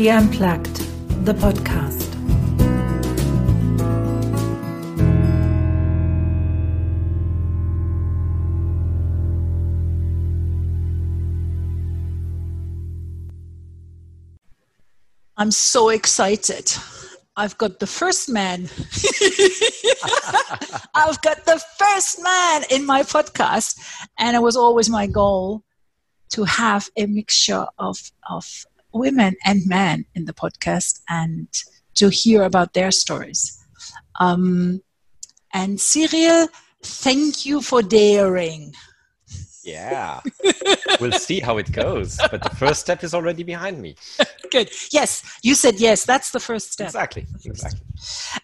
Tea Unplugged, the podcast. I'm so excited. I've got the first man. I've got the first man in my podcast. And it was always my goal to have a mixture of, of women and men in the podcast and to hear about their stories. Um, and Cyril, thank you for daring. Yeah, we'll see how it goes. But the first step is already behind me. Good. Yes, you said yes. That's the first step. Exactly. Exactly.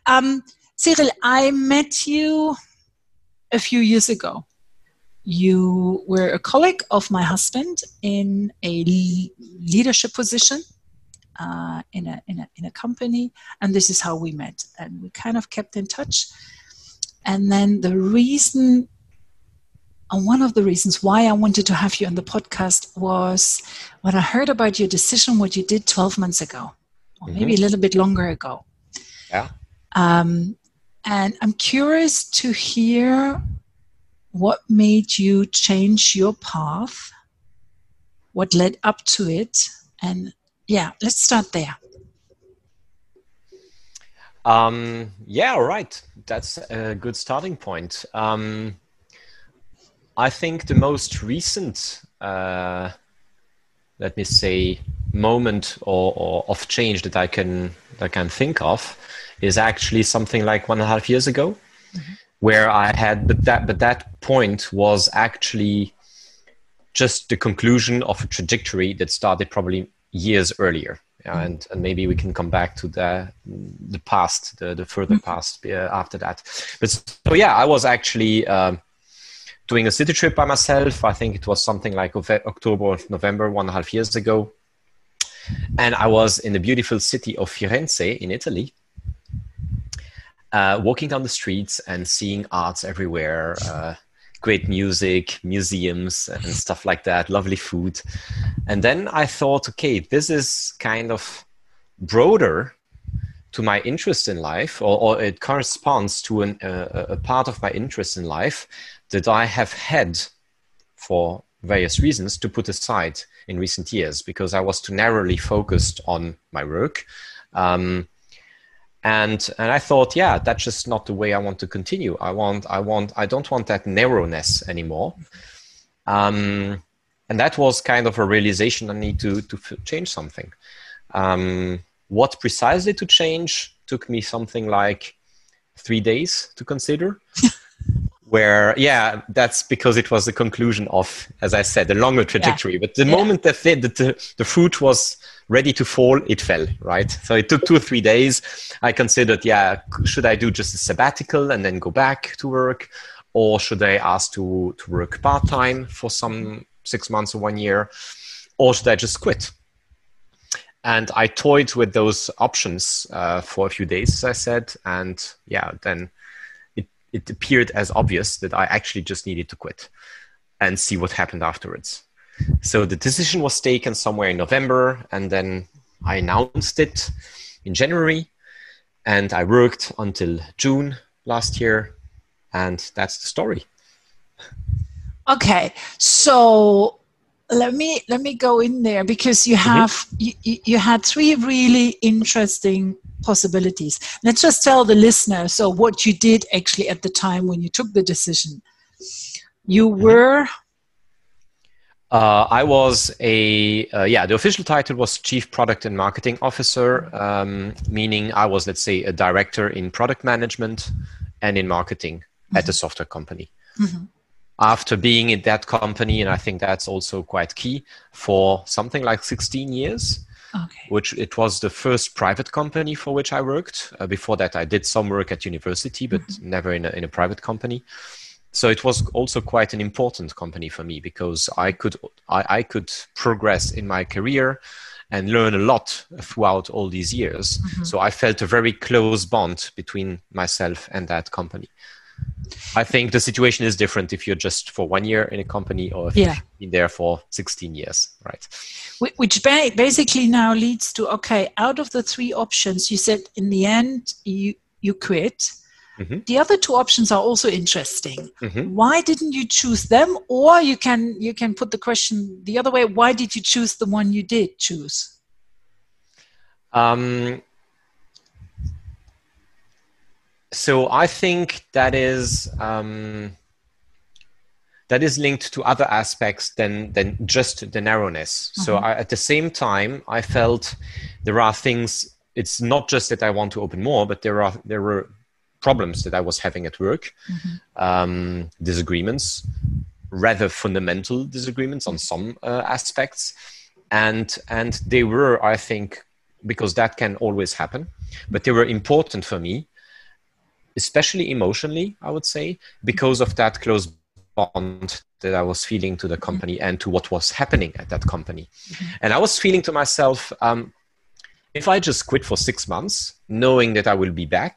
Um, Cyril, I met you a few years ago. You were a colleague of my husband in a leadership position uh, in, a, in, a, in a company, and this is how we met. And we kind of kept in touch. And then the reason and one of the reasons why I wanted to have you on the podcast was when I heard about your decision, what you did 12 months ago, or mm-hmm. maybe a little bit longer ago. Yeah. Um, and I'm curious to hear what made you change your path, what led up to it, and yeah, let's start there. Um, yeah, all right. That's a good starting point. Um, I think the most recent, uh, let me say, moment or, or, of change that I can that I can think of is actually something like one and a half years ago, mm-hmm. Where I had but that but that point was actually just the conclusion of a trajectory that started probably years earlier. Mm-hmm. And, and maybe we can come back to the the past, the, the further mm-hmm. past uh, after that. But so yeah, I was actually um, doing a city trip by myself. I think it was something like October or November, one and a half years ago. And I was in the beautiful city of Firenze in Italy, uh, walking down the streets and seeing arts everywhere, uh, great music, museums, and stuff like that, lovely food. And then I thought, okay, this is kind of broader to my interest in life, or, or it corresponds to an, uh, a part of my interest in life that I have had for various reasons to put aside in recent years because I was too narrowly focused on my work. Um, and and I thought, yeah, that's just not the way I want to continue. I want, I want, I don't want that narrowness anymore. Um, and that was kind of a realization I need to to f- change something. Um, what precisely to change took me something like three days to consider. where yeah that's because it was the conclusion of as i said the longer trajectory yeah. but the yeah. moment that the, the, the fruit was ready to fall it fell right? So it took two or three days. I considered yeah should i do just a sabbatical and then go back to work? Or should i ask to to work part-time for some six months or one year? Or should i just quit? And i toyed with those options uh, for a few days as i said and yeah then it it appeared as obvious that I actually just needed to quit and see what happened afterwards. So the decision was taken somewhere in November, and then I announced it in January, and I worked until June last year, and that's the story. Okay, so let me let me go in there because you mm-hmm. have mm-hmm. you, you had three really interesting possibilities. Let's just tell the listener so what you did actually at the time when you took the decision. You mm-hmm. were. Uh, I was a uh, yeah. The official title was chief product and marketing officer, um, meaning I was let's say a director in product management and in marketing mm-hmm. at a software company. Mm-hmm. After being in that company, and I think that's also quite key for something like 16 years, Okay. Which it was the first private company for which I worked. Uh, before that, I did some work at university, but mm-hmm. never in a, in a private company. So it was also quite an important company for me because I could I, I could progress in my career and learn a lot throughout all these years. Mm-hmm. So I felt a very close bond between myself and that company. I think the situation is different if you're just for one year in a company or if Yeah. you've been there for 16 years, right? Which ba- basically now leads to okay, out of the three options, you said in the end you you quit. Mhm. The other two options are also interesting. Mhm. Why didn't you choose them? Or you can you can put the question the other way. Why did you choose the one you did choose? Um, so I think that is um, that is linked to other aspects than than just the narrowness. So I, at the same time, I felt there are things. It's not just that I want to open more, but there are there were problems that I was having at work, um, disagreements, rather fundamental disagreements on some uh, aspects, and and they were, I think, because that can always happen, but they were important for me, especially emotionally, I would say, because of that close bond that I was feeling to the company and to what was happening at that company. And I was feeling to myself, um, if I just quit for six months, knowing that I will be back,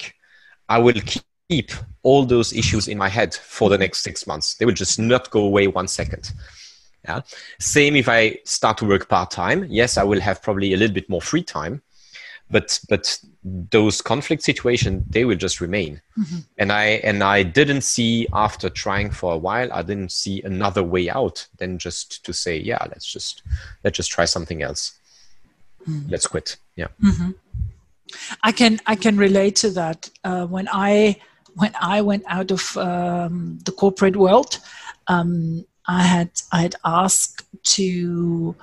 I will keep all those issues in my head for the next six months. They will just not go away one second. Yeah. Same if I start to work part time. Yes, I will have probably a little bit more free time, but but those conflict situations they will just remain. Mm-hmm. And I and I didn't see after trying for a while, I didn't see another way out than just to say, yeah, let's just let's just try something else. Mm. Let's quit. Yeah. Mm-hmm. I can I can relate to that. Uh, when I when I went out of um, the corporate world, um, I had I had asked to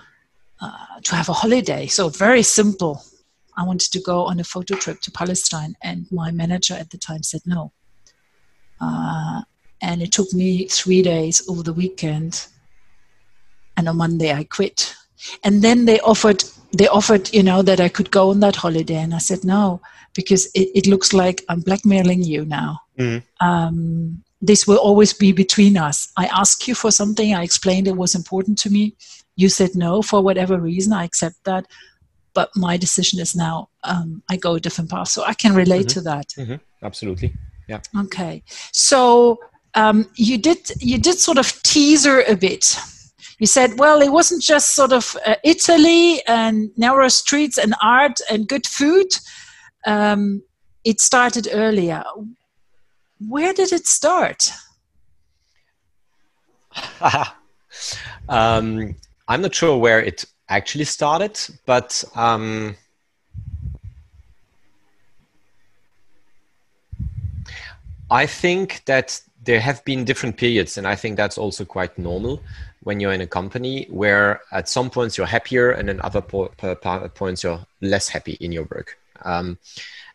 uh, to have a holiday. So very simple. I wanted to go on a photo trip to Palestine, and my manager at the time said no. Uh, and it took me three days over the weekend, and on Monday I quit. And then they offered they offered you know that I could go on that holiday, and I said no because it, it looks like I'm blackmailing you now. Mhm. Um, this will always be between us. I asked you for something. I explained it was important to me. You said no for whatever reason. I accept that, but my decision is now um, I go a different path. So I can relate to that. hmm Absolutely. Yeah. Okay, so um, you did you did sort of teaser a bit. You said, well, it wasn't just sort of uh, Italy and narrow streets and art and good food. Um, it started earlier. Where did it start? um, I'm not sure where it actually started, but um, I think that there have been different periods, and I think that's also quite normal when you're in a company where at some points you're happier, and then other po- po- po- points you're less happy in your work, um,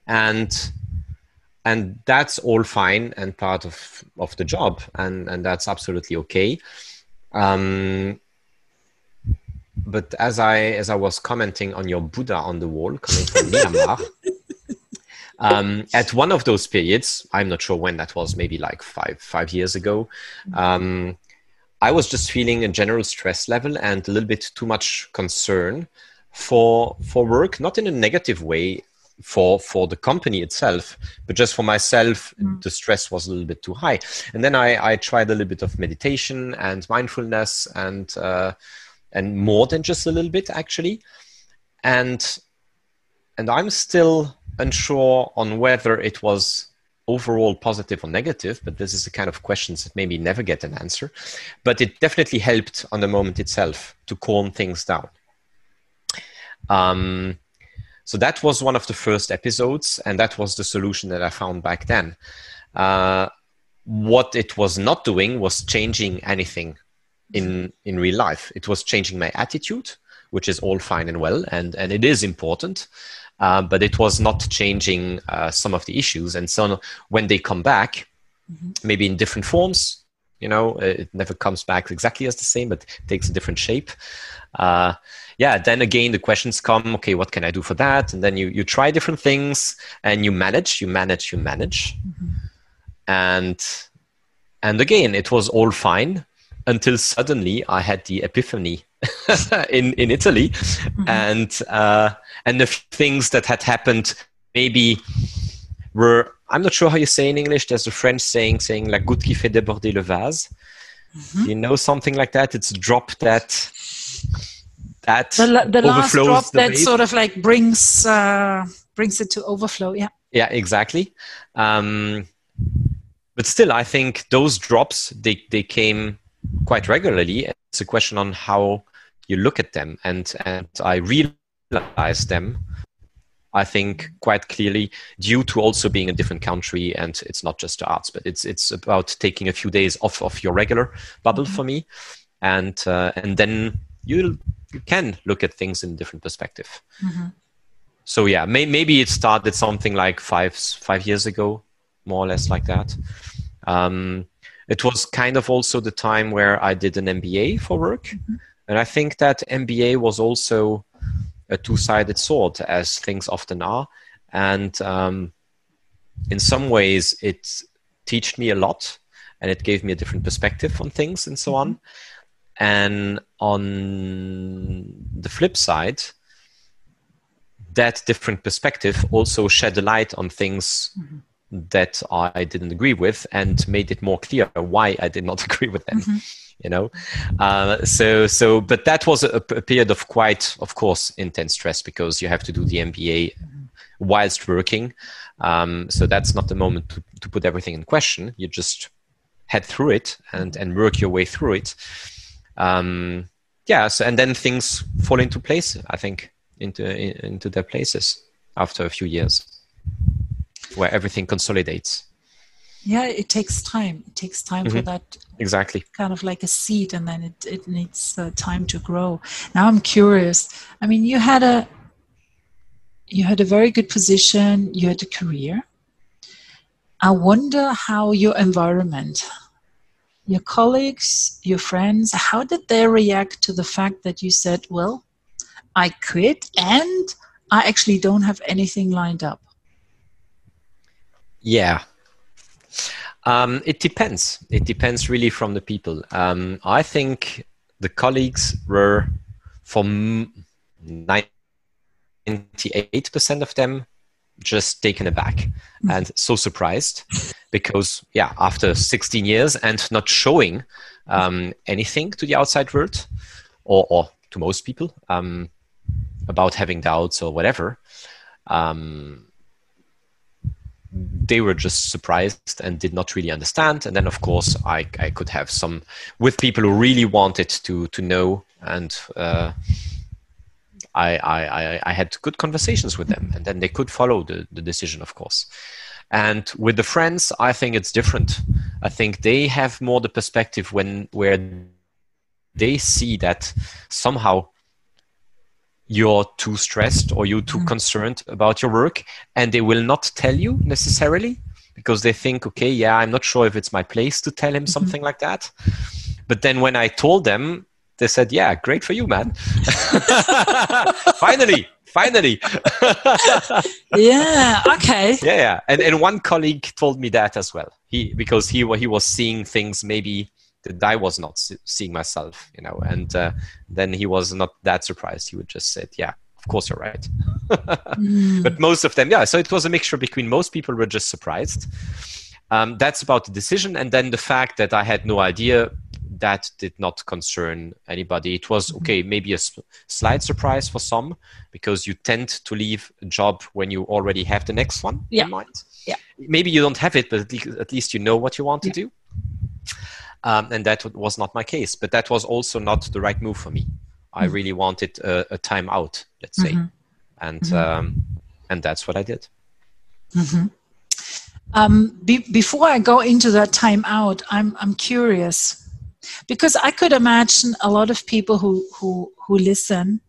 and and that's all fine and part of of the job, and and that's absolutely okay. Um, but as I as I was commenting on your Buddha on the wall coming from Myanmar, um, at one of those periods, I'm not sure when that was, maybe like five five years ago, um, I was just feeling a general stress level and a little bit too much concern for for work, not in a negative way for for the company itself, but just for myself, the stress was a little bit too high. And then I, I tried a little bit of meditation and mindfulness and uh, and more than just a little bit actually, and and I'm still unsure on whether it was overall positive or negative, but this is the kind of questions that maybe never get an answer. But it definitely helped on the moment itself to calm things down. Um, so that was one of the first episodes, and that was the solution that I found back then. Uh, what it was not doing was changing anything in in real life. It was changing my attitude, which is all fine and well, and and it is important. Uh, but it was not changing uh, some of the issues. And so when they come back, maybe in different forms, you know, it never comes back exactly as the same, but takes a different shape. Uh, yeah, then again, the questions come, okay, what can I do for that? And then you, you try different things and you manage, you manage, you manage. And, and again, it was all fine until suddenly I had the epiphany in, in Italy and, uh, and the things that had happened maybe were I'm not sure how you say in English. There's a French saying saying la goutte qui fait déborder le vase. Mhm. You know something like that. It's a drop that that The, the last drop the that vase. sort of like brings uh, brings it to overflow. Yeah. Yeah, exactly. Um, but still, I think those drops they they came quite regularly. It's a question on how you look at them, and and I realize them. I think quite clearly due to also being a different country, and it's not just the arts, but it's it's about taking a few days off of your regular bubble for me, and uh, and then you you can look at things in a different perspective. So yeah may, maybe it started something like five five years ago more or less like that. Um, it was kind of also the time where i did an mba for work and i think that mba was also a two-sided sword as things often are. And um, in some ways it taught me a lot and it gave me a different perspective on things and so on. Mm-hmm. And on the flip side that different perspective also shed a light on things mm-hmm. that I didn't agree with and made it more clear why I did not agree with them. Mm-hmm. You know, uh, so so, but that was a, a period of quite, of course, intense stress because you have to do the MBA whilst working. Um, so that's not the moment to, to put everything in question. You just head through it and and work your way through it. Um, yeah, so, and then things fall into place. I think into into their places after a few years, where everything consolidates. Yeah, it takes time. It takes time for Mhm. that Exactly. kind of like a seed, and then it it needs uh, time to grow. Now I'm curious. I mean, you had a you had a very good position. You had a career. I wonder how your environment, your colleagues, your friends, how did they react to the fact that you said, "Well, I quit, and I actually don't have anything lined up." Yeah. Um, it depends. It depends really from the people. Um, I think the colleagues were, for ninety-eight percent of them, just taken aback and so surprised because, yeah, after sixteen years and not showing um, anything to the outside world, or, or to most people um, about having doubts or whatever. Um, they were just surprised and did not really understand. And then, of course, I, I could have some with people who really wanted to to know, and uh, I, I, I- had good conversations with them, and then they could follow the, the decision, of course. And with the friends, I think it's different. I think they have more the perspective when where they see that somehow you're too stressed or you're too mm. concerned about your work and they will not tell you necessarily because they think okay yeah i'm not sure if it's my place to tell him mm-hmm. something like that but then when i told them they said yeah great for you man finally finally yeah. Okay. yeah, yeah. And and one colleague told me that as well. He because he he was seeing things maybe that I was not seeing myself, you know. And uh, then he was not that surprised. He would just said, "Yeah, of course you're right." But most of them, yeah. So it was a mixture between most people were just surprised. Um, that's about the decision, and then the fact that I had no idea. That did not concern anybody. It was okay, maybe a slight surprise for some, because you tend to leave a job when you already have the next one Yeah. in mind. Yeah. Maybe you don't have it, but at least, you know what you want to do. Um, and that was not my case. But that was also not the right move for me. I Mm. really wanted a, a time out, let's say, Mhm. and um, and that's what I did. Um, be, before I go into that time out, I'm I'm curious because I could imagine a lot of people who who who listen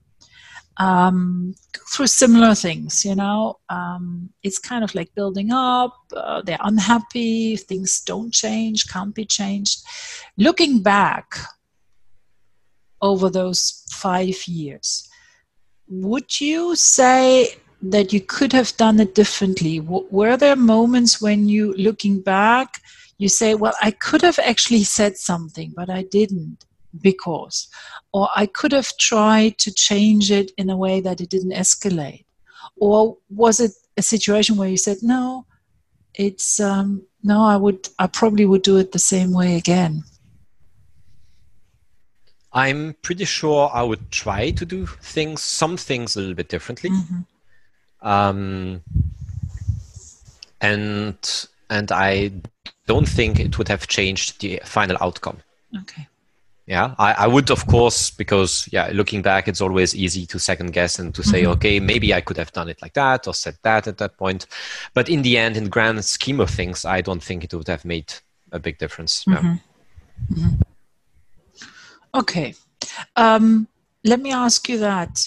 um, through similar things. You know, um, it's kind of like building up. Uh, they're unhappy. Things don't change, can't be changed. Looking back over those five years, would you say that you could have done it differently? W- were there moments when you, looking back, you say, well, I could have actually said something, but I didn't because, or I could have tried to change it in a way that it didn't escalate? Or was it a situation where you said, no, it's um, no. I would. I probably would do it the same way again. I'm pretty sure I would try to do things, some things a little bit differently. Mm-hmm. Um, and and I don't think it would have changed the final outcome. Okay. Yeah, I, I would, of course, because yeah, looking back, it's always easy to second guess and to say, Mhm. okay, maybe I could have done it like that or said that at that point. But in the end, in the grand scheme of things, I don't think it would have made a big difference. Yeah. Mhm. Mhm. Okay. Um, let me ask you that.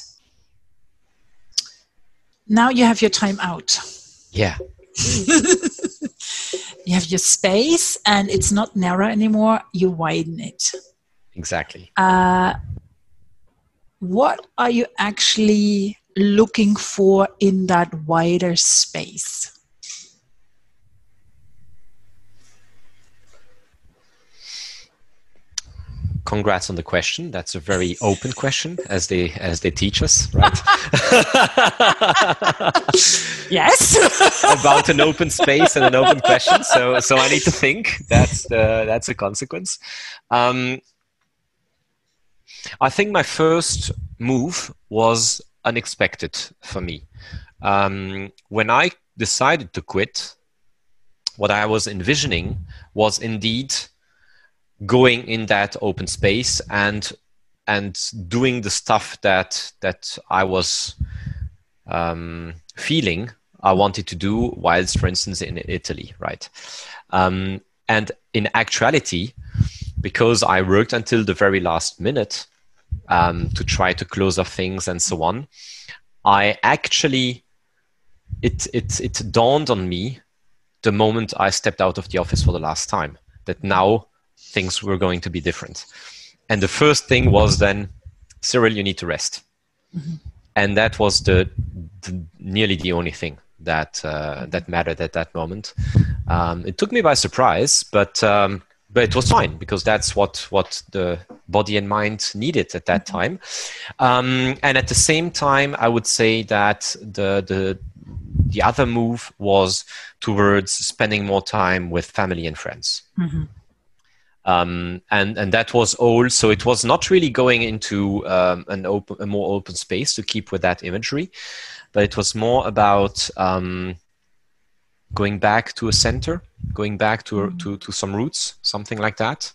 Now you have your time out. yeah. you have your space and it's not narrow anymore. You widen it. Exactly. Uh, what are you actually looking for in that wider space? Congrats on the question. That's a very open question, as they as they teach us, right? Yes. about an open space and an open question. So, so I need to think. That's the that's a consequence. Um, I think my first move was unexpected for me. Um, when I decided to quit, what I was envisioning was indeed going in that open space and and doing the stuff that that I was um, feeling I wanted to do whilst, for instance, in Italy, right? Um, and in actuality, because I worked until the very last minute um, to try to close off things and so on, I actually it it it dawned on me the moment I stepped out of the office for the last time that now things were going to be different. And the first thing was then, Cyril, you need to rest. And that was the, the nearly the only thing that uh, that mattered at that moment. Um, it took me by surprise, but um, but it was fine because that's what what the body and mind needed at that time. Um, and at the same time, I would say that the the the other move was towards spending more time with family and friends. Mhm. Um, and and that was all. So it was not really going into um, an open, a more open space to keep with that imagery, but it was more about um, going back to a center, going back to to, to some roots, something like that,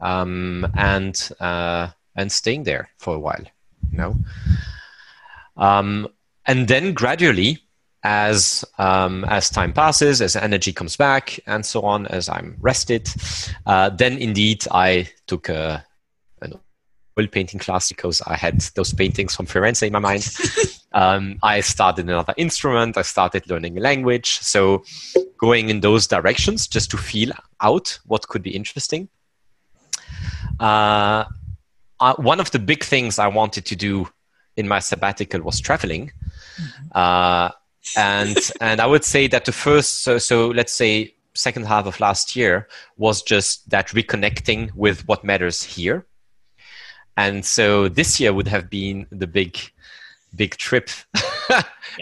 um, and uh, and staying there for a while. You know, um, and then gradually as um, as time passes, as energy comes back, and so on, as I'm rested, uh, then indeed I took a, an oil painting class because I had those paintings from Firenze in my mind. um, I started another instrument. I started learning a language. So going in those directions just to feel out what could be interesting. Uh, uh, one of the big things I wanted to do in my sabbatical was traveling. Uh, and and I would say that the first so so let's say second half of last year was just that reconnecting with what matters here, and so this year would have been the big big trip,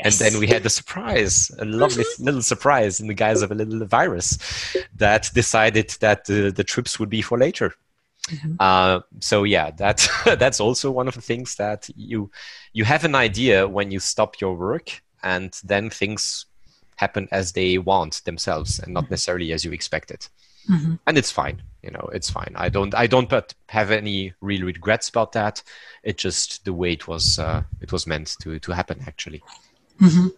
and then we had a surprise, a lovely little surprise in the guise of a little virus that decided that the, the trips would be for later. Uh, so yeah, that that's also one of the things that you you have an idea when you stop your work, and then things happen as they want themselves, and not necessarily as you expected. Mhm. And it's fine, you know, it's fine. I don't I don't but have any real regrets about that. It just the way it was uh, it was meant to to happen actually. Mhm.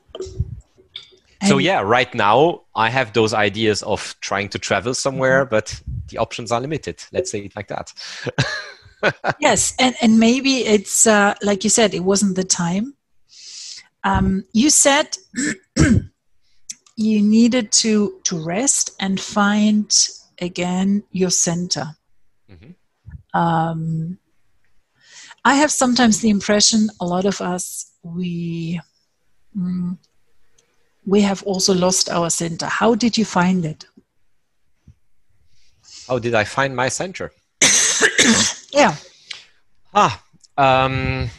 So And- yeah, right now I have those ideas of trying to travel somewhere, but the options are limited. Let's say it like that. yes and and maybe it's uh, like you said it wasn't the time um, you said you needed to to rest and find again your center Mhm. um, i have sometimes the impression a lot of us we mm, we have also lost our center how did you find it How did I find my center? yeah Ah, um,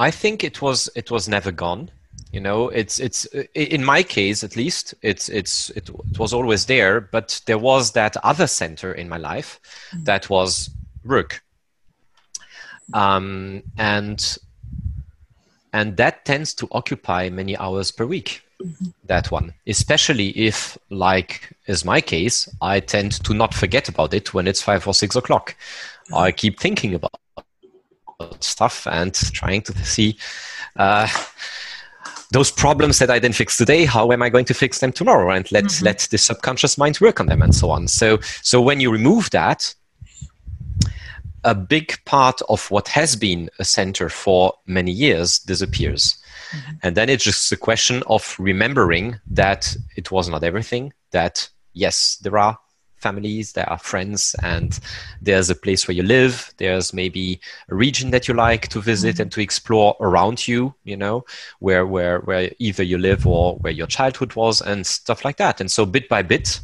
I think it was it was never gone. You know, it's it's in my case at least it's it's it, it was always there, but there was that other center in my life mm-hmm. that was Rook, um, and and that tends to occupy many hours per week. Mm-hmm. That one, especially if, like is my case, I tend to not forget about it when it's five or six o'clock. Mm-hmm. I keep thinking about stuff and trying to see uh, those problems that I didn't fix today. How am I going to fix them tomorrow? And let mm-hmm. let the subconscious mind work on them and so on. So so when you remove that, a big part of what has been a center for many years disappears. Mm-hmm. And then it's just a question of remembering that it was not everything, that yes, there are families, there are friends, and there's a place where you live. There's maybe a region that you like to visit mm-hmm. and to explore around you, you know, where, where, where either you live or where your childhood was and stuff like that. And so bit by bit,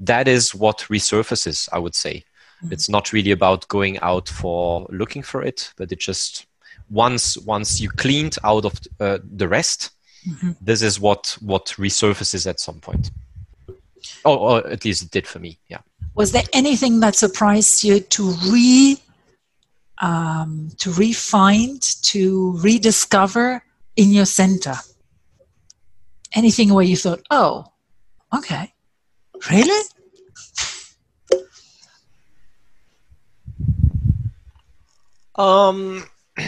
that is what resurfaces, I would say. Mm-hmm. It's not really about going out for looking for it, but it just once once you cleaned out of uh, the rest, mm-hmm. this is what what resurfaces at some point. Oh, or at least it did for me. Yeah. Was there anything that surprised you to re um, to refind, to rediscover in your center? Anything where you thought, oh, okay, really? Um,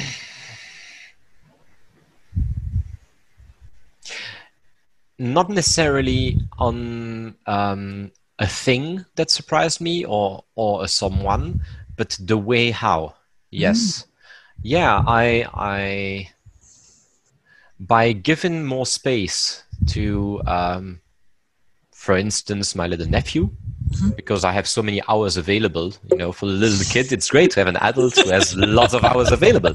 not necessarily on um, a thing that surprised me or or a someone, but the way how. Yes, mm. yeah, I I by giving more space to, um, for instance, my little nephew. Mm-hmm. Because I have so many hours available, you know, for the little kid, it's great to have an adult who has lots of hours available,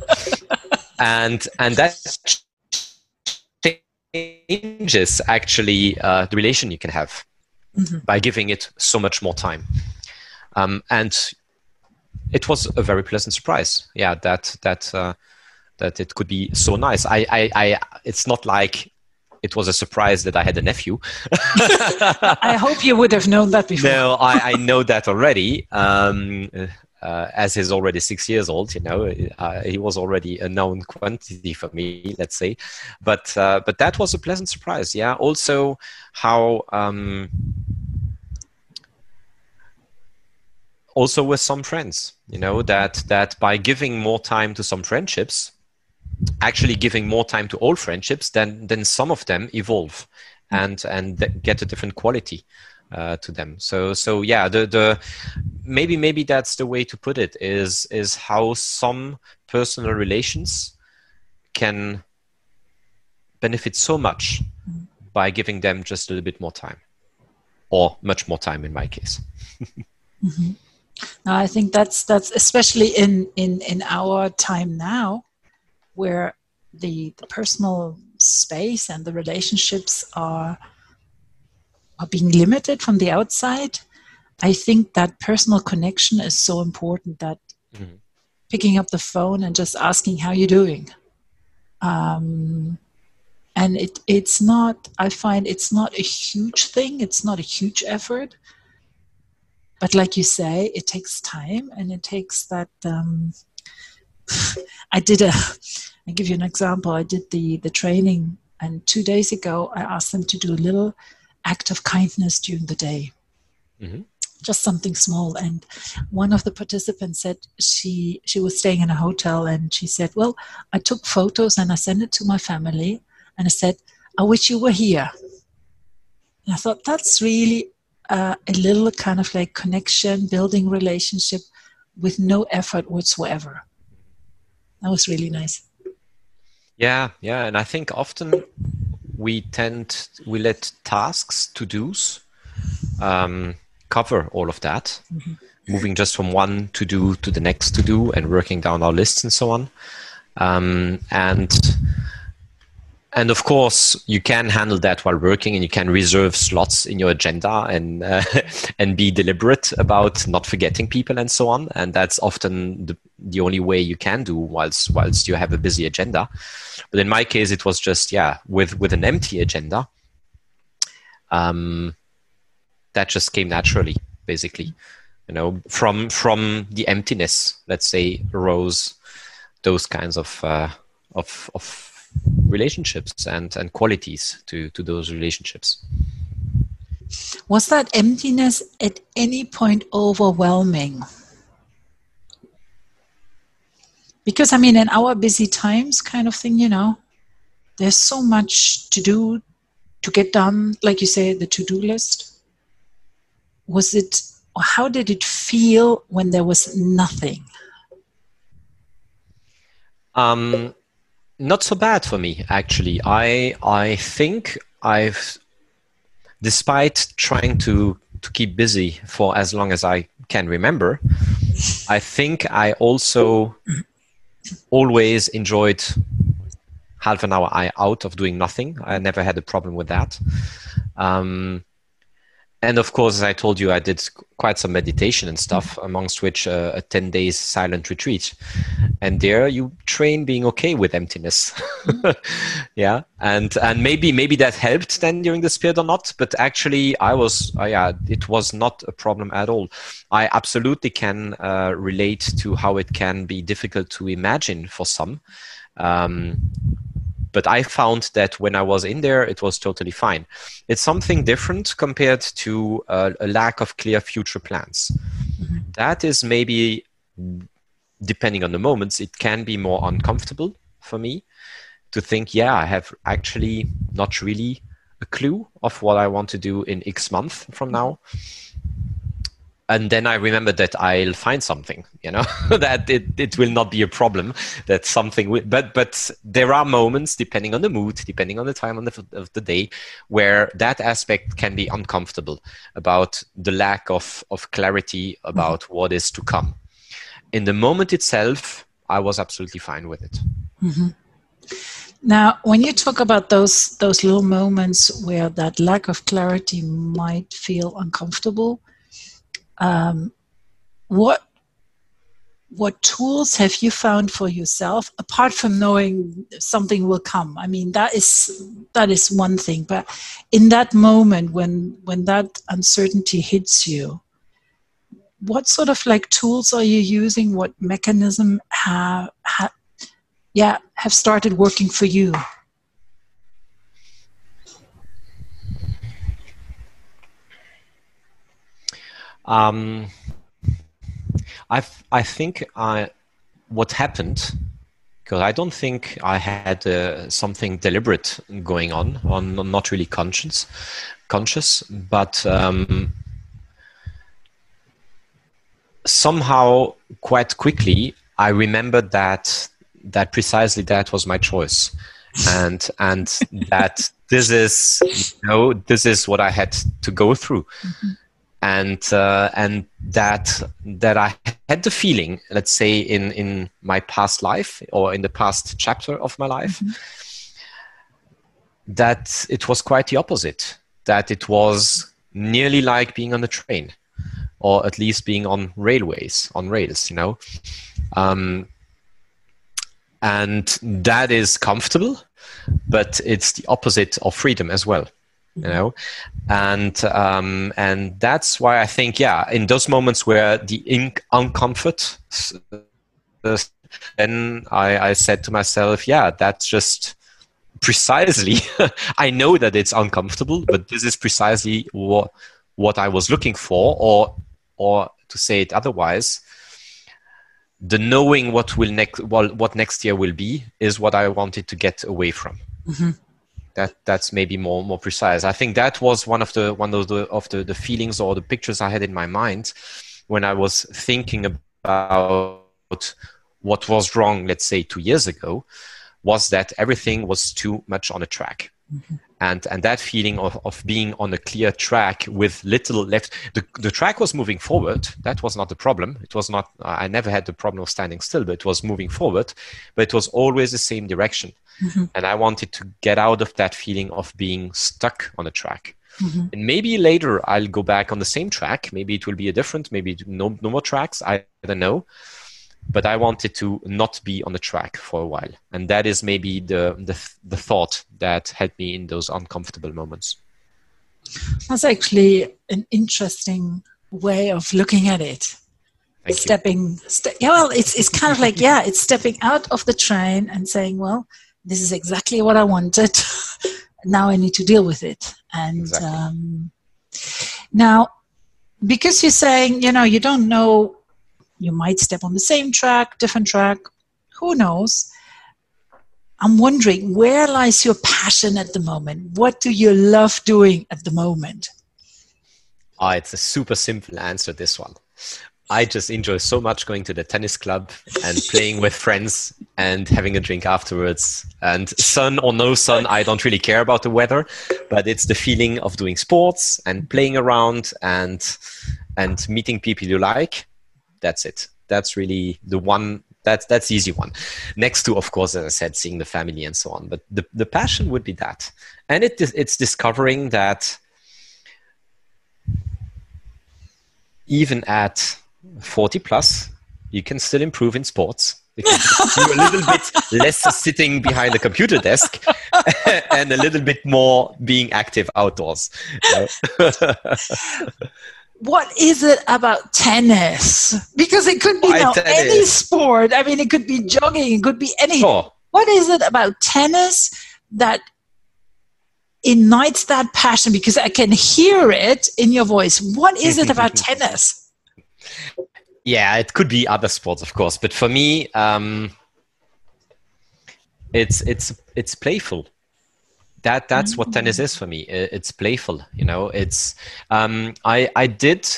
and and that changes actually uh, the relation you can have mm-hmm. by giving it so much more time. Um, and it was a very pleasant surprise. Yeah, that that uh, that it could be so nice. I, I, I, it's not like it was a surprise that I had a nephew. I hope you would have known that before. No, I, I know that already. Um, uh, as he's already six years old, you know, uh, he was already a known quantity for me, let's say. But uh, but that was a pleasant surprise. Yeah. Also, how um, also with some friends, you know, that that by giving more time to some friendships, actually giving more time to all friendships, then then some of them evolve and and get a different quality uh, to them. So so yeah, the the maybe maybe that's the way to put it is is how some personal relations can benefit so much by giving them just a little bit more time or much more time in my case mm-hmm. i think that's that's especially in in in our time now where the the personal space and the relationships are are being limited from the outside, I think that personal connection is so important that mm-hmm. picking up the phone and just asking how you're doing. Um, and it, it's not, I find it's not a huge thing, it's not a huge effort. But like you say, it takes time and it takes that. Um, I did a, I give you an example. I did the, the training, and two days ago, I asked them to do a little act of kindness during the day. Mm-hmm. Just something small. And one of the participants said she she was staying in a hotel and she said, Well, I took photos and I sent it to my family and I said, I wish you were here. And I thought that's really uh, a little kind of like connection, building relationship with no effort whatsoever. That was really nice. Yeah, yeah, and I think often we tend we let tasks to dos um, cover all of that. Mm-hmm. moving just from one to do to the next to do and working down our lists and so on. Um, and and of course you can handle that while working and you can reserve slots in your agenda and uh, and be deliberate about not forgetting people and so on. And that's often the, the only way you can do whilst whilst you have a busy agenda. But in my case it was just yeah with with an empty agenda um that just came naturally basically. You know from from the emptiness let's say arose those kinds of uh, of of relationships and and qualities to to those relationships. Was that emptiness at any point overwhelming because i mean in our busy times kind of thing you know there's so much to do to get done like you say the to-do list was it how did it feel when there was nothing um not so bad for me actually. I I think I've despite trying to to keep busy for as long as I can remember, I think I also always enjoyed half an hour out of doing nothing. I never had a problem with that. Um, and of course, as I told you, I did quite some meditation and stuff, amongst which uh, a 10 days silent retreat. And there you train being okay with emptiness. yeah. And, and maybe, maybe that helped then during this period or not, but actually I was, uh, yeah, it was not a problem at all. I absolutely can uh, relate to how it can be difficult to imagine for some. Um, but I found that when I was in there, it was totally fine. It's something different compared to uh, a lack of clear future plans. Mm-hmm. That is maybe, depending on the moments, it can be more uncomfortable for me to think, yeah, I have actually not really a clue of what I want to do in X month from now and then I remember that I'll find something, you know, that it, it will not be a problem. That something, will, but but there are moments, depending on the mood, depending on the time on the, of the day, where that aspect can be uncomfortable about the lack of of clarity about mm-hmm. what is to come. In the moment itself, I was absolutely fine with it. Mm-hmm. Now, when you talk about those those little moments where that lack of clarity might feel uncomfortable um, what what tools have you found for yourself apart from knowing something will come? I mean that is that is one thing but in that moment when when that uncertainty hits you what sort of like tools are you using? What mechanism have, have yeah have started working for you Um, I I think I what happened because I don't think I had uh, something deliberate going on, on not really conscious, conscious, but um, somehow quite quickly I remembered that that precisely that was my choice, and and that this is you know this is what I had to go through. Mm-hmm and uh, and that that I had the feeling, let's say in in my past life or in the past chapter of my life, mm-hmm. that it was quite the opposite. That it was nearly like being on a train, or at least being on railways on rails. You know, um, and that is comfortable, but it's the opposite of freedom as well you know? And um, and that's why i think yeah in those moments where the ink uncomfort then I, I said to myself yeah that's just precisely i know that it's uncomfortable but this is precisely what what i was looking for or or to say it otherwise the knowing what will next well, what next year will be is what i wanted to get away from. Mm-hmm that that's maybe more more precise. I think that was one of the one of the of the, the feelings or the pictures I had in my mind when I was thinking about what was wrong, let's say two years ago, was that everything was too much on a track. Mm-hmm. And and that feeling of, of being on a clear track with little left the, the track was moving forward. That was not the problem. It was not I never had the problem of standing still, but it was moving forward, but it was always the same direction Mhm. And I wanted to get out of that feeling of being stuck on a track. Mhm. And maybe later I'll go back on the same track. Maybe it will be a different, maybe no, no more tracks. I don't know. But I wanted to not be on the track for a while. And that is maybe the, the, the thought that helped me in those uncomfortable moments. That's actually an interesting way of looking at it. Thank stepping, ste- yeah, well, it's, it's kind of like, yeah, it's stepping out of the train and saying, well, this is exactly what I wanted. now I need to deal with it. And Exactly. um, now, because you're saying, you know, you don't know, you might step on the same track, different track, who knows? I'm wondering where lies your passion at the moment? What do you love doing at the moment? Ah, it's a super simple answer, this one. I just enjoy so much going to the tennis club and playing with friends and having a drink afterwards. And sun or no sun, I don't really care about the weather, but it's the feeling of doing sports and playing around and and meeting people you like. That's it. That's really the one that's that's the easy one. Next to, of course, as I said, seeing the family and so on. But the, the passion would be that. And it it's discovering that even at 40 plus, you can still improve in sports. You can do a little bit less sitting behind a computer desk and a little bit more being active outdoors. what is it about tennis? Because it could be now any sport. I mean, it could be jogging, it could be anything. Sure. What is it about tennis that ignites that passion? Because I can hear it in your voice. What is it about tennis? Yeah, it could be other sports, of course, but for me, um, it's it's it's playful. That that's what tennis is for me. It's playful, you know. It's um, I I did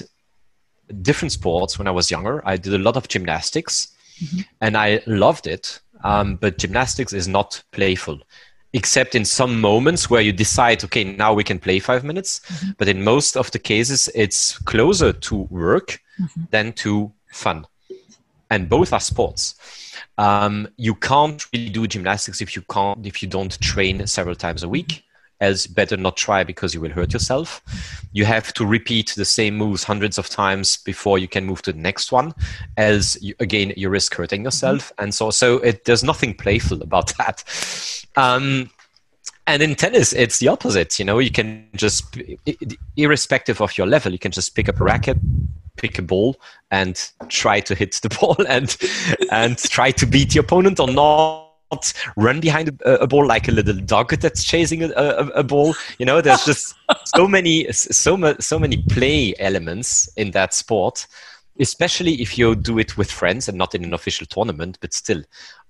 different sports when I was younger. I did a lot of gymnastics, and I loved it. Um, but gymnastics is not playful, except in some moments where you decide, okay, now we can play five minutes. But in most of the cases, it's closer to work than to fun, and both are sports. Um, you can't really do gymnastics if you can't if you don't train several times a week. Else, better not try because you will hurt yourself. You have to repeat the same moves hundreds of times before you can move to the next one. Else, you, again, you risk hurting yourself. And so, so it, there's nothing playful about that. Um, and in tennis, it's the opposite. You know, you can just, irrespective of your level, you can just pick up a racket, pick a ball, and try to hit the ball and and try to beat the opponent or not run behind a, a ball like a little dog that's chasing a, a, a ball. You know, there's just so many so so many play elements in that sport. Especially if you do it with friends and not in an official tournament, but still,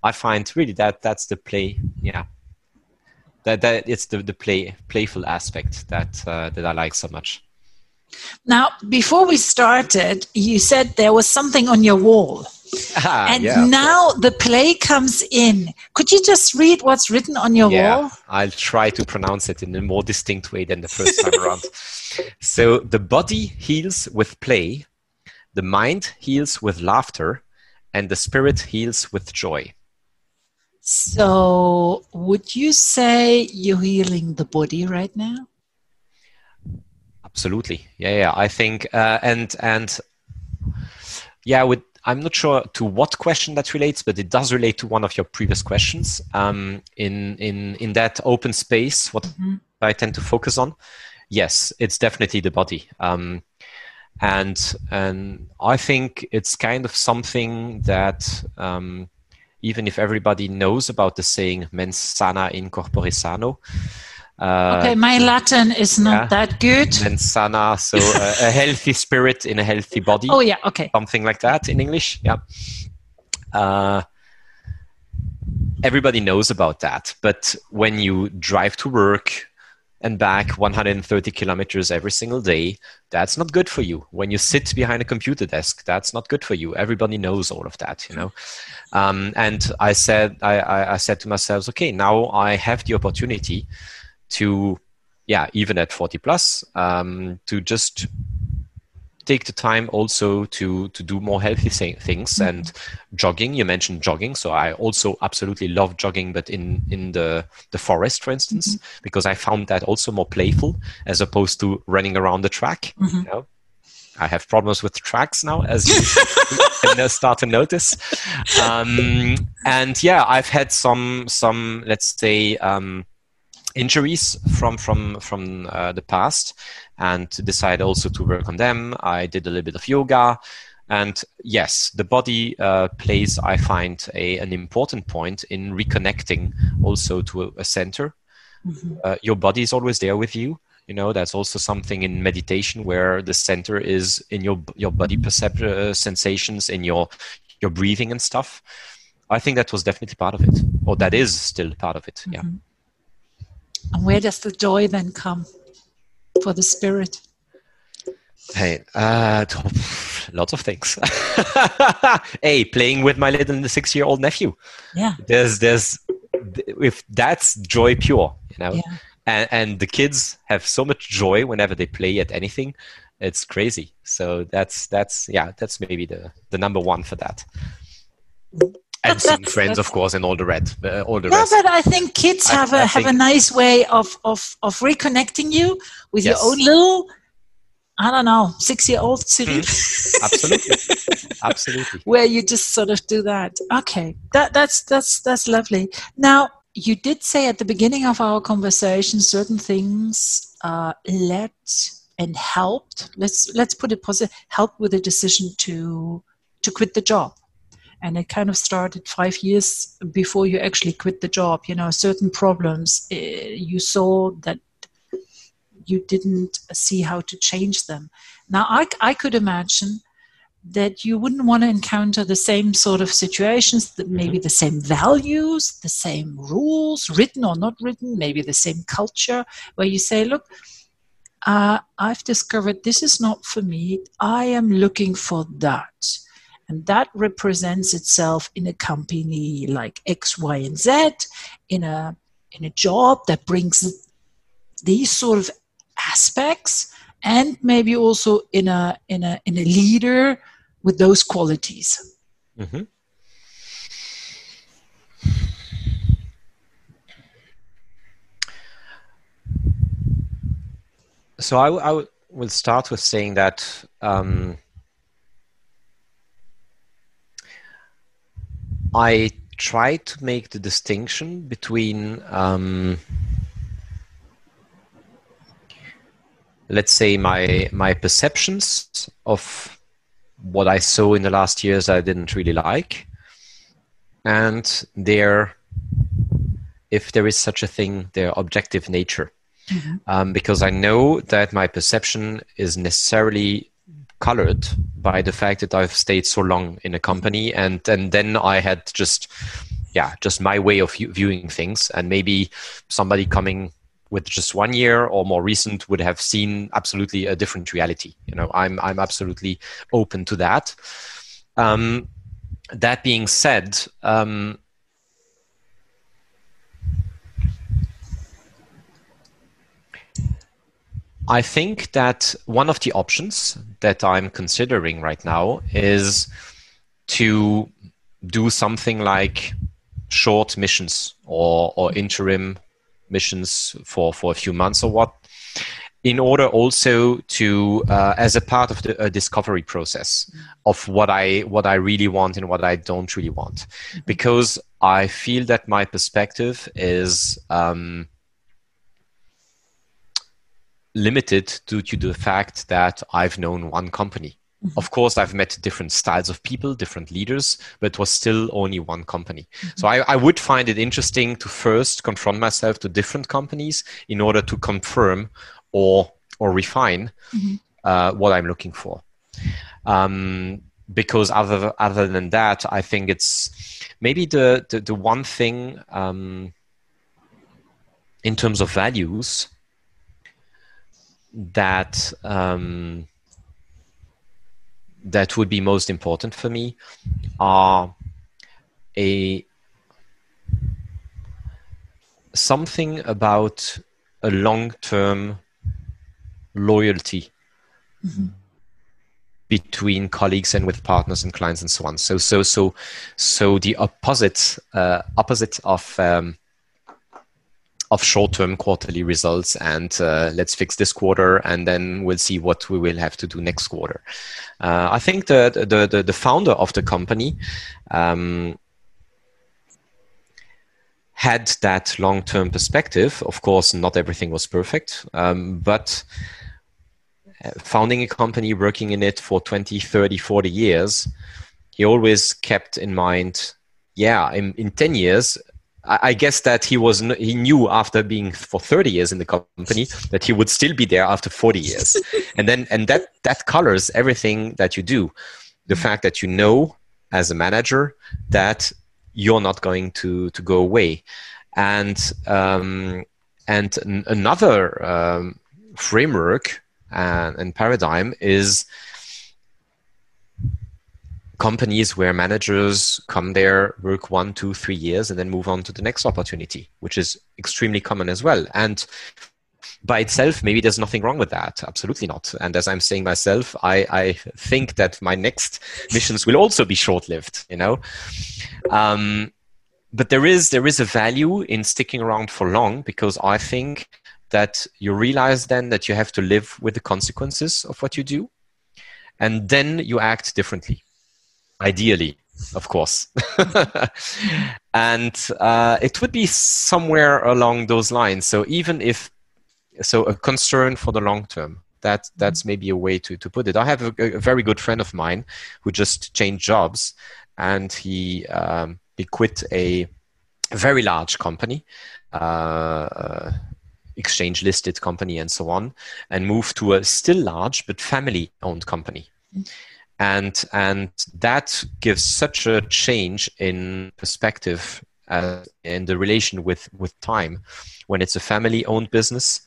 I find really that that's the play. Yeah, that that it's the the play playful aspect that uh, that I like so much. Now, before we started, you said there was something on your wall. Ah, and yeah, now the play comes in. Could you just read what's written on your yeah, wall? I'll try to pronounce it in a more distinct way than the first time around. So the body heals with play, the mind heals with laughter, and the spirit heals with joy. So, would you say you're healing the body right now? Absolutely, yeah, yeah. I think, uh, and and yeah, with I'm not sure to what question that relates, but it does relate to one of your previous questions. Um, in in in that open space, what Mhm. I tend to focus on, yes, it's definitely the body. Um, and and I think it's kind of something that um, even if everybody knows about the saying "mens sana in corpore sano," uh, Okay, my Latin is not yeah. that good. mens sana, so uh, a healthy spirit in a healthy body, Oh, yeah, okay. something like that in English. Yeah. Uh, everybody knows about that, but when you drive to work and back 130 kilometers every single day, that's not good for you. When you sit behind a computer desk, that's not good for you. Everybody knows all of that, you know. Um, and I said, I, I, I said to myself, okay, now I have the opportunity to, yeah, even at 40 plus, um, to just take the time also to to do more healthy th- things mm-hmm. and jogging. You mentioned jogging, so I also absolutely love jogging, but in in the the forest, for instance, mm-hmm. because I found that also more playful as opposed to running around the track. Mm-hmm. You know? I have problems with tracks now, as you can start to notice. Um, and yeah, I've had some some let's say um, injuries from from from uh, the past, and decide also to work on them. I did a little bit of yoga. And yes, the body uh, plays, I find, a, an important point in reconnecting also to a, a center. Mm-hmm. Uh, your body is always there with you you know that's also something in meditation where the center is in your your body perception uh, sensations in your your breathing and stuff i think that was definitely part of it or that is still part of it mm-hmm. yeah and where does the joy then come for the spirit Hey, uh, lots of things. hey, playing with my little six-year-old nephew. Yeah. There's, there's, if that's joy pure, you know. Yeah and, and the kids have so much joy whenever they play at anything it's crazy so that's that's yeah that's maybe the the number one for that and seeing friends of course and all the red uh, all the no, rest but i think kids have I, a I have a nice way of of of reconnecting you with yes. your own little I don't know, six year old Cyril. Mm, absolutely. absolutely. Where you just sort of do that. Okay. That that's that's that's lovely. Now you did say at the beginning of our conversation certain things uh, led and helped. Let's let's put it positive. Helped with the decision to to quit the job, and it kind of started five years before you actually quit the job. You know, certain problems uh, you saw that you didn't see how to change them. Now, I I could imagine that you wouldn't want to encounter the same sort of situations, that maybe mm-hmm. the same values, the same rules, written or not written, maybe the same culture, where you say, look, uh, I've discovered this is not for me. I am looking for that. And that represents itself in a company like X, Y, and Z, in a, in a job that brings these sort of aspects and maybe also in a in a in a leader with those qualities mm-hmm. so I, I will start with saying that um, I try to make the distinction between um, let's say my my perceptions of what I saw in the last years I didn't really like, and their if there is such a thing, their objective nature. Mm-hmm. Um, because I know that my perception is necessarily colored by the fact that I've stayed so long in a company, and and then I had just yeah just my way of viewing things, and maybe somebody coming with just one year or more recent would have seen absolutely a different reality. You know, I'm I'm absolutely open to that. Um, that being said, um, I think that one of the options that I'm considering right now is to do something like short missions or, or interim missions for for a few months or what in order also to uh, as a part of the uh, discovery process of what i what i really want and what i don't really want mm-hmm. because i feel that my perspective is um, limited due to the fact that i've known one company Mm-hmm. Of course, I've met different styles of people, different leaders, but it was still only one company. Mm-hmm. So I, I, would find it interesting to first confront myself to different companies in order to confirm or or refine mm-hmm. uh, what I'm looking for. Um, because other other than that, I think it's maybe the the, the one thing um, in terms of values that. Um, that would be most important for me are a something about a long-term loyalty mm-hmm. between colleagues and with partners and clients and so on. So so so so the opposite uh, opposite of um, of short-term quarterly results and uh, let's fix this quarter and then we'll see what we will have to do next quarter. Uh, I think the, the, the the founder of the company um, had that long-term perspective. Of course, not everything was perfect, um, but uh, founding a company, working in it for 20, 30, 40 years, he always kept in mind, yeah, in, in 10 years, I guess that he was he knew after being for 30 years in the company that he would still be there after 40 years. And then and that that colors everything that you do. The mm. fact that you know as a manager that you're not going to to go away. And um, and another um, framework and, and paradigm is companies where managers come there, work one, two, three years, and then move on to the next opportunity, which is extremely common as well. And by itself, maybe there's nothing wrong with that. Absolutely not. And as I'm saying myself, I, I think that my next missions will also be short-lived. You know, um, but there is there is a value in sticking around for long because I think that you realize then that you have to live with the consequences of what you do, and then you act differently ideally of course. And uh, it would be somewhere along those lines. So even if so a concern for the long term that that's maybe a way to, to put it. I have a, a very good friend of mine who just changed jobs and he um, he quit a very large company uh, exchange listed company and so on and moved to a still large but family owned company. Mm-hmm and and that gives such a change in perspective uh, in the relation with with time. When it's a family owned business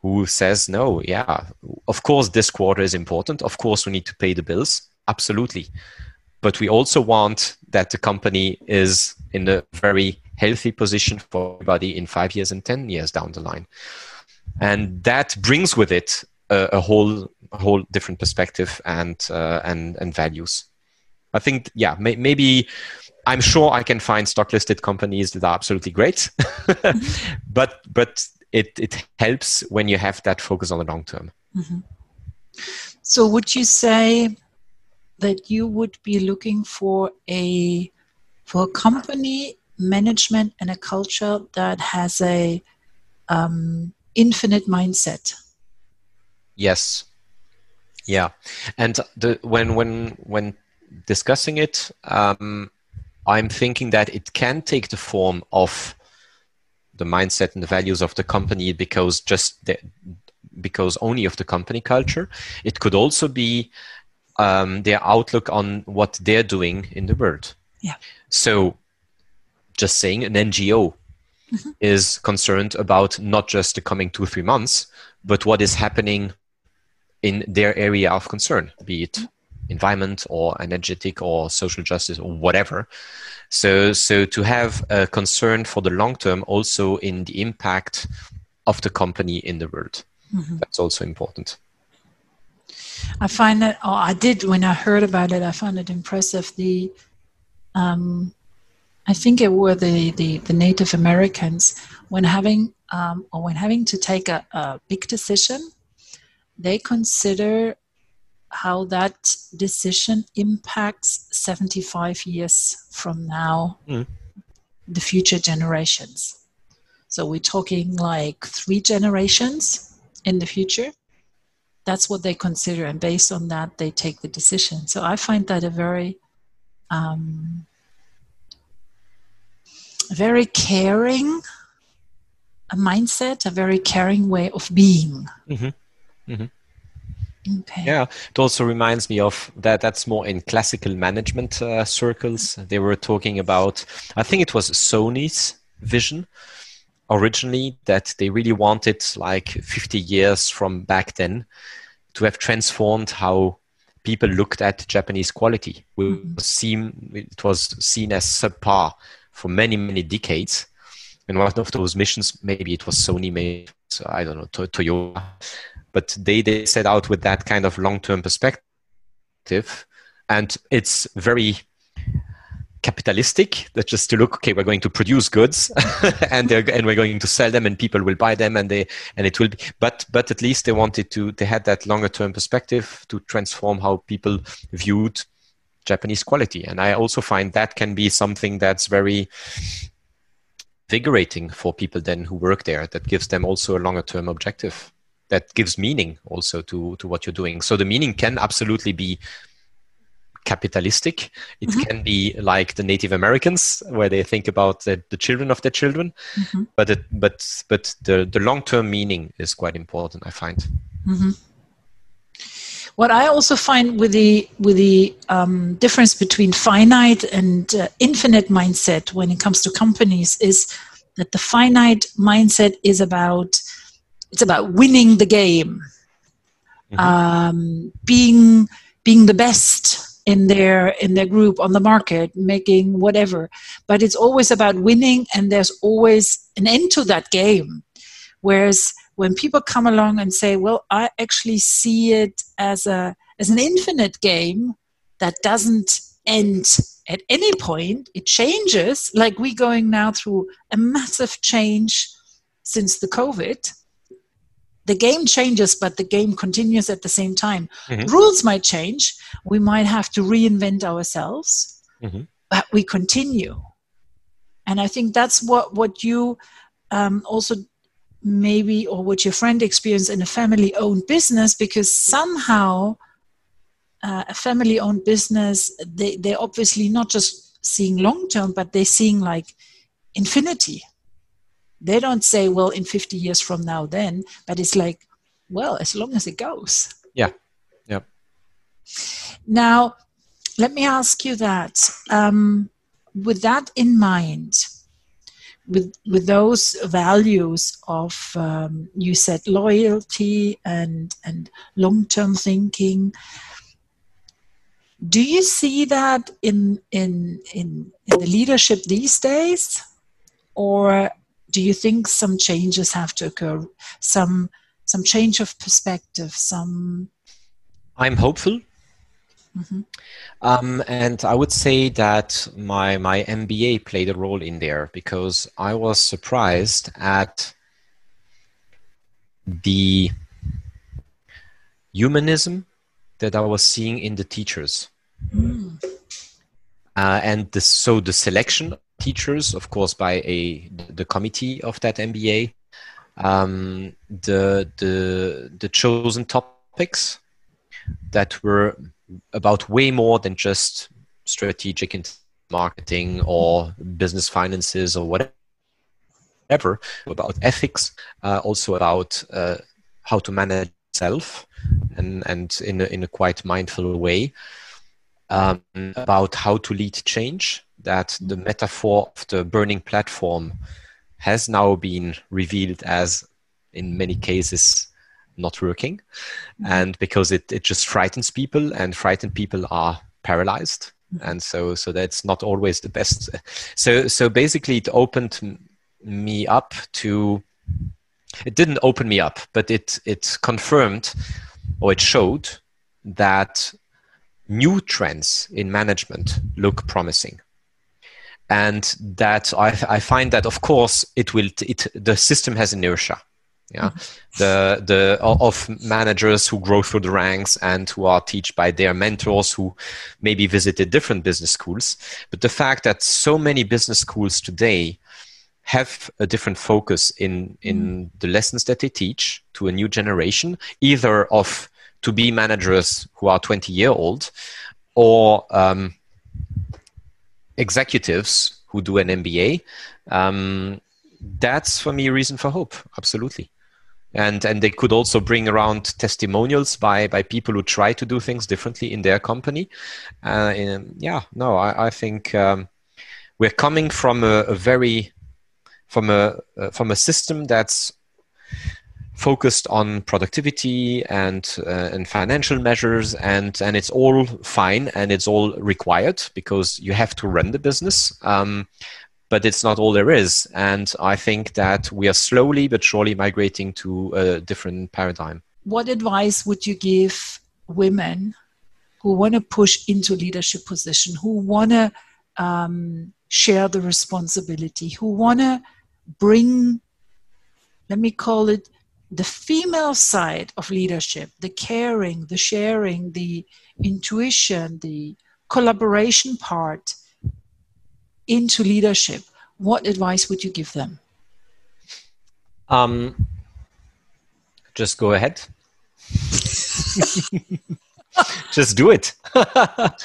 who says no yeah of course this quarter is important. Of course we need to pay the bills. Absolutely. But we also want that the company is in a very healthy position for everybody in five years and 10 years down the line. And that brings with it a, a whole a whole different perspective and uh, and and values. I think yeah may, maybe I'm sure I can find stock listed companies that are absolutely great, but but it it helps when you have that focus on the long term. Mm-hmm. So would you say that you would be looking for a for a company management and a culture that has a um, infinite mindset? Yes. Yeah, and the, when when when discussing it, um, I'm thinking that it can take the form of the mindset and the values of the company because just the, because only of the company culture. It could also be um, their outlook on what they're doing in the world. Yeah. So, just saying, an NGO mm-hmm. is concerned about not just the coming two three months, but what is happening in their area of concern, be it environment or energetic or social justice or whatever. So, so to have a concern for the long term also in the impact of the company in the world. Mm-hmm. That's also important. I find that, oh, I did when I heard about it, I found it impressive. The, um, I think it were the, the, the Native Americans when having um, or when having to take a, a big decision they consider how that decision impacts 75 years from now mm. the future generations so we're talking like three generations in the future that's what they consider and based on that they take the decision so i find that a very um, very caring a mindset a very caring way of being mm-hmm. Mm-hmm. Okay. Yeah, it also reminds me of that. That's more in classical management uh, circles. They were talking about, I think it was Sony's vision originally that they really wanted, like 50 years from back then, to have transformed how people looked at Japanese quality. Mm-hmm. Seem, it was seen as subpar for many, many decades. And one of those missions, maybe it was Sony, maybe I don't know, Toyota, but they, they set out with that kind of long-term perspective. Perspective, and it's very capitalistic. That just to look okay we're going to produce goods and they're and we're going to sell them and people will buy them and they and it will be but but at least they wanted to they had that longer term perspective to transform how people viewed japanese quality. And i also find that can be something that's very invigorating for people then who work there that gives them also a longer term objective that gives meaning also to to what you're doing so the meaning can absolutely be capitalistic. It mm-hmm. can be like the Native Americans, where they think about the, the children of their children. Mm-hmm. But it, but but the the long term meaning is quite important. I find. Mm-hmm. What I also find with the with the um, difference between finite and uh, infinite mindset when it comes to companies is that the finite mindset is about it's about winning the game, mm-hmm. um, being being the best in their in their group on the market making whatever but it's always about winning and there's always an end to that game whereas when people come along and say well i actually see it as a as an infinite game that doesn't end at any point it changes like we're going now through a massive change since the covid the game changes, but the game continues at the same time. Mm-hmm. Rules might change. We might have to reinvent ourselves, mm-hmm. but we continue. And I think that's what what you um, also maybe or what your friend experienced in a family-owned business, because somehow uh, a family-owned business they they're obviously not just seeing long term, but they're seeing like infinity they don't say, well, in 50 years from now, then, but it's like, well, as long as it goes. Yeah. Yeah. Now, let me ask you that. Um, with that in mind, with with those values of um, you said loyalty and and long term thinking, do you see that in in in, in the leadership these days, or do you think some changes have to occur some some change of perspective some i'm hopeful mm-hmm. um, and i would say that my my mba played a role in there because i was surprised at the humanism that i was seeing in the teachers mm. uh, and the, so the selection teachers, of course, by a the committee of that MBA. Um, the the the chosen topics that were about way more than just strategic and marketing or business finances or whatever about ethics uh, also about uh, how to manage self and and in a, in a quite mindful way um, about how to lead change that the metaphor of the burning platform has now been revealed as, in many cases, not working. Mm-hmm. And because it, it just frightens people, and frightened people are paralyzed. Mm-hmm. And so, so that's not always the best. So, so basically, it opened me up to. It didn't open me up, but it it confirmed, or it showed that new trends in management look promising and that I, I find that of course it will it the system has inertia yeah mm-hmm. the the of managers who grow through the ranks and who are taught by their mentors who maybe visited different business schools but the fact that so many business schools today have a different focus in in mm. the lessons that they teach to a new generation either of to be managers who are 20 year old or um, executives who do an MBA, um, that's for me a reason for hope. Absolutely. And, and they could also bring around testimonials by, by people who try to do things differently in their company. Uh, and yeah, no, I, I think um, we're coming from a, a very from a uh, from a system that's focused on productivity and uh, and financial measures and and it's all fine and it's all required because you have to run the business um, but it's not all there is. And i think that we are slowly but surely migrating to a different paradigm. What advice would you give women who want to push into leadership position, who want to um, share the responsibility, who want to bring, let me call it, the female side of leadership, the caring, the sharing, the intuition, the collaboration part into leadership, what advice would you give them? Um, just go ahead. just do it.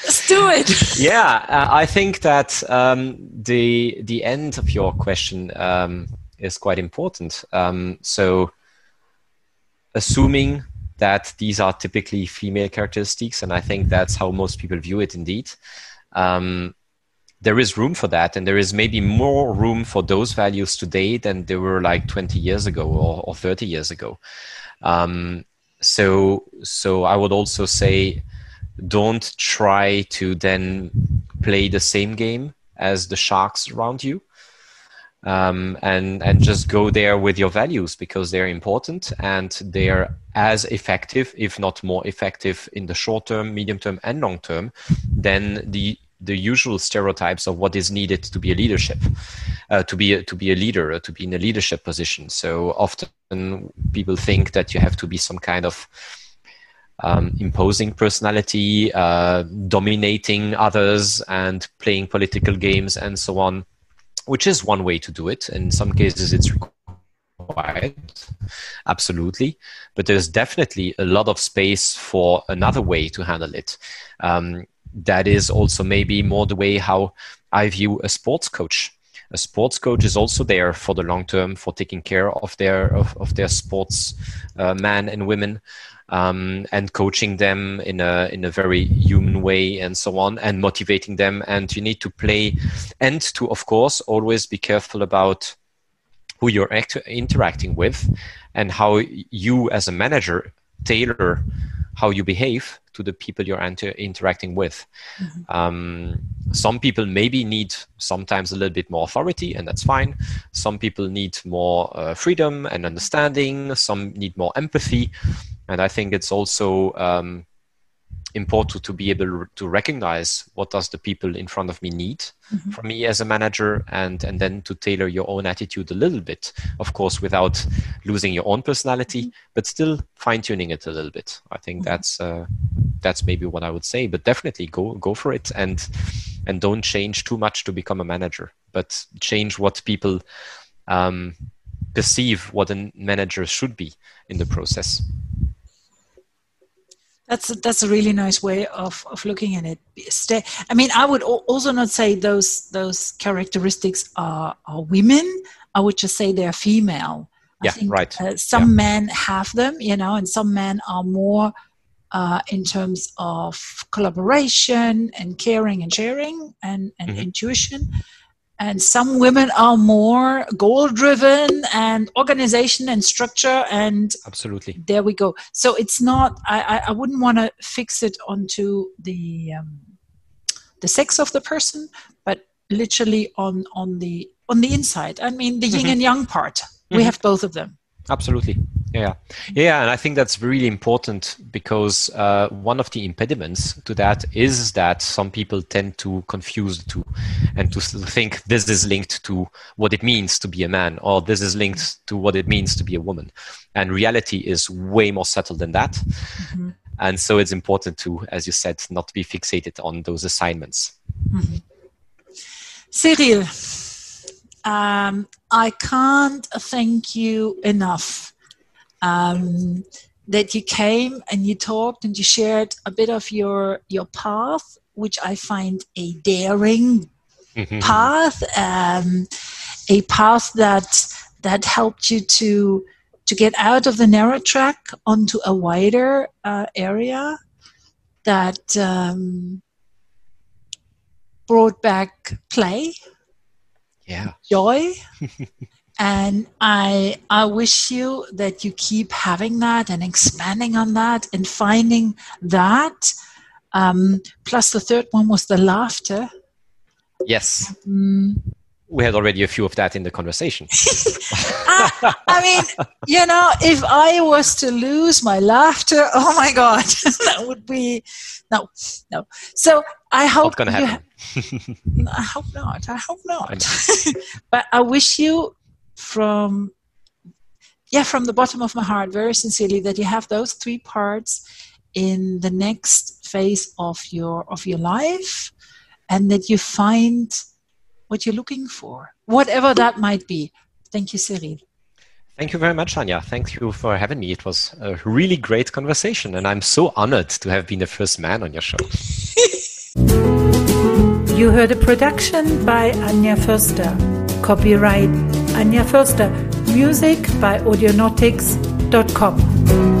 just do it. yeah, uh, I think that um, the the end of your question um, is quite important. Um, so, assuming that these are typically female characteristics, and I think that's how most people view it. Indeed, um, there is room for that, and there is maybe more room for those values today than there were like 20 years ago or, or 30 years ago. Um, so, so I would also say, don't try to then play the same game as the sharks around you. Um, and and just go there with your values because they're important and they're as effective, if not more effective, in the short term, medium term, and long term than the the usual stereotypes of what is needed to be a leadership, uh, to be a, to be a leader, uh, to be in a leadership position. So often people think that you have to be some kind of um, imposing personality, uh, dominating others, and playing political games and so on, which is one way to do it. In some cases, it's required, absolutely, but there's definitely a lot of space for another way to handle it. Um, that is also maybe more the way how I view a sports coach. A sports coach is also there for the long term, for taking care of their of, of their sports uh, men and women, um, and coaching them in a in a very human way and so on, and motivating them. And you need to play, and to of course always be careful about who you're act- interacting with, and how you as a manager tailor how you behave to the people you're inter- interacting with. Mm-hmm. Um, some people maybe need sometimes a little bit more authority, and that's fine. Some people need more uh, freedom and understanding. Some need more empathy, and I think it's also um, important to be able to recognize what does the people in front of me need mm-hmm. from me as a manager and and then to tailor your own attitude a little bit of course without losing your own personality mm-hmm. but still fine tuning it a little bit i think mm-hmm. that's uh, that's maybe what i would say but definitely go go for it and and don't change too much to become a manager but change what people um, perceive what a manager should be in the process that's a, that's a really nice way of, of looking at it. Stay, I mean, I would also not say those those characteristics are, are women. I would just say they're female. Yeah, think, right. Uh, some yeah. men have them, you know, and some men are more uh, in terms of collaboration and caring and sharing and, and mm-hmm. intuition and some women are more goal driven and organization and structure and absolutely. there we go. So it's not i i wouldn't want to fix it onto the um, the sex of the person but literally on on the on the inside. I mean the yin mm-hmm. and yang part. Mm-hmm. we have both of them. Absolutely yeah. Yeah and i think that's really important because uh, one of the impediments to that is that some people tend to confuse the two and to think this is linked to what it means to be a man or this is linked to what it means to be a woman. And reality is way more subtle than that. Mm-hmm. and so it's important to as you said not be fixated on those assignments. Mm-hmm. cyril um, I can't thank you enough um, that you came and you talked and you shared a bit of your your path, which I find a daring mm-hmm. path, um, a path that that helped you to to get out of the narrow track onto a wider uh, area that um, brought back play, yeah, joy. and i i wish you that you keep having that and expanding on that and finding that um, plus the third one was the laughter yes um, we had already a few of that in the conversation. I, I, mean, you know, if I was to lose my laughter, oh my God, that would be no, no. So I hope. Not gonna happen. Ha- I hope not. I hope not. but I wish you from, yeah, from the bottom of my heart, very sincerely, that you have those three parts in the next phase of your of your life, and that you find what you're looking for, whatever that might be. Thank you, Cyril. Thank you very much, Anja. Thank you for having me. It was a really great conversation, and I'm so honored to have been the first man on your show. you heard a production by Anja Förster. Copyright Anja Förster. Music by Audionautix.com.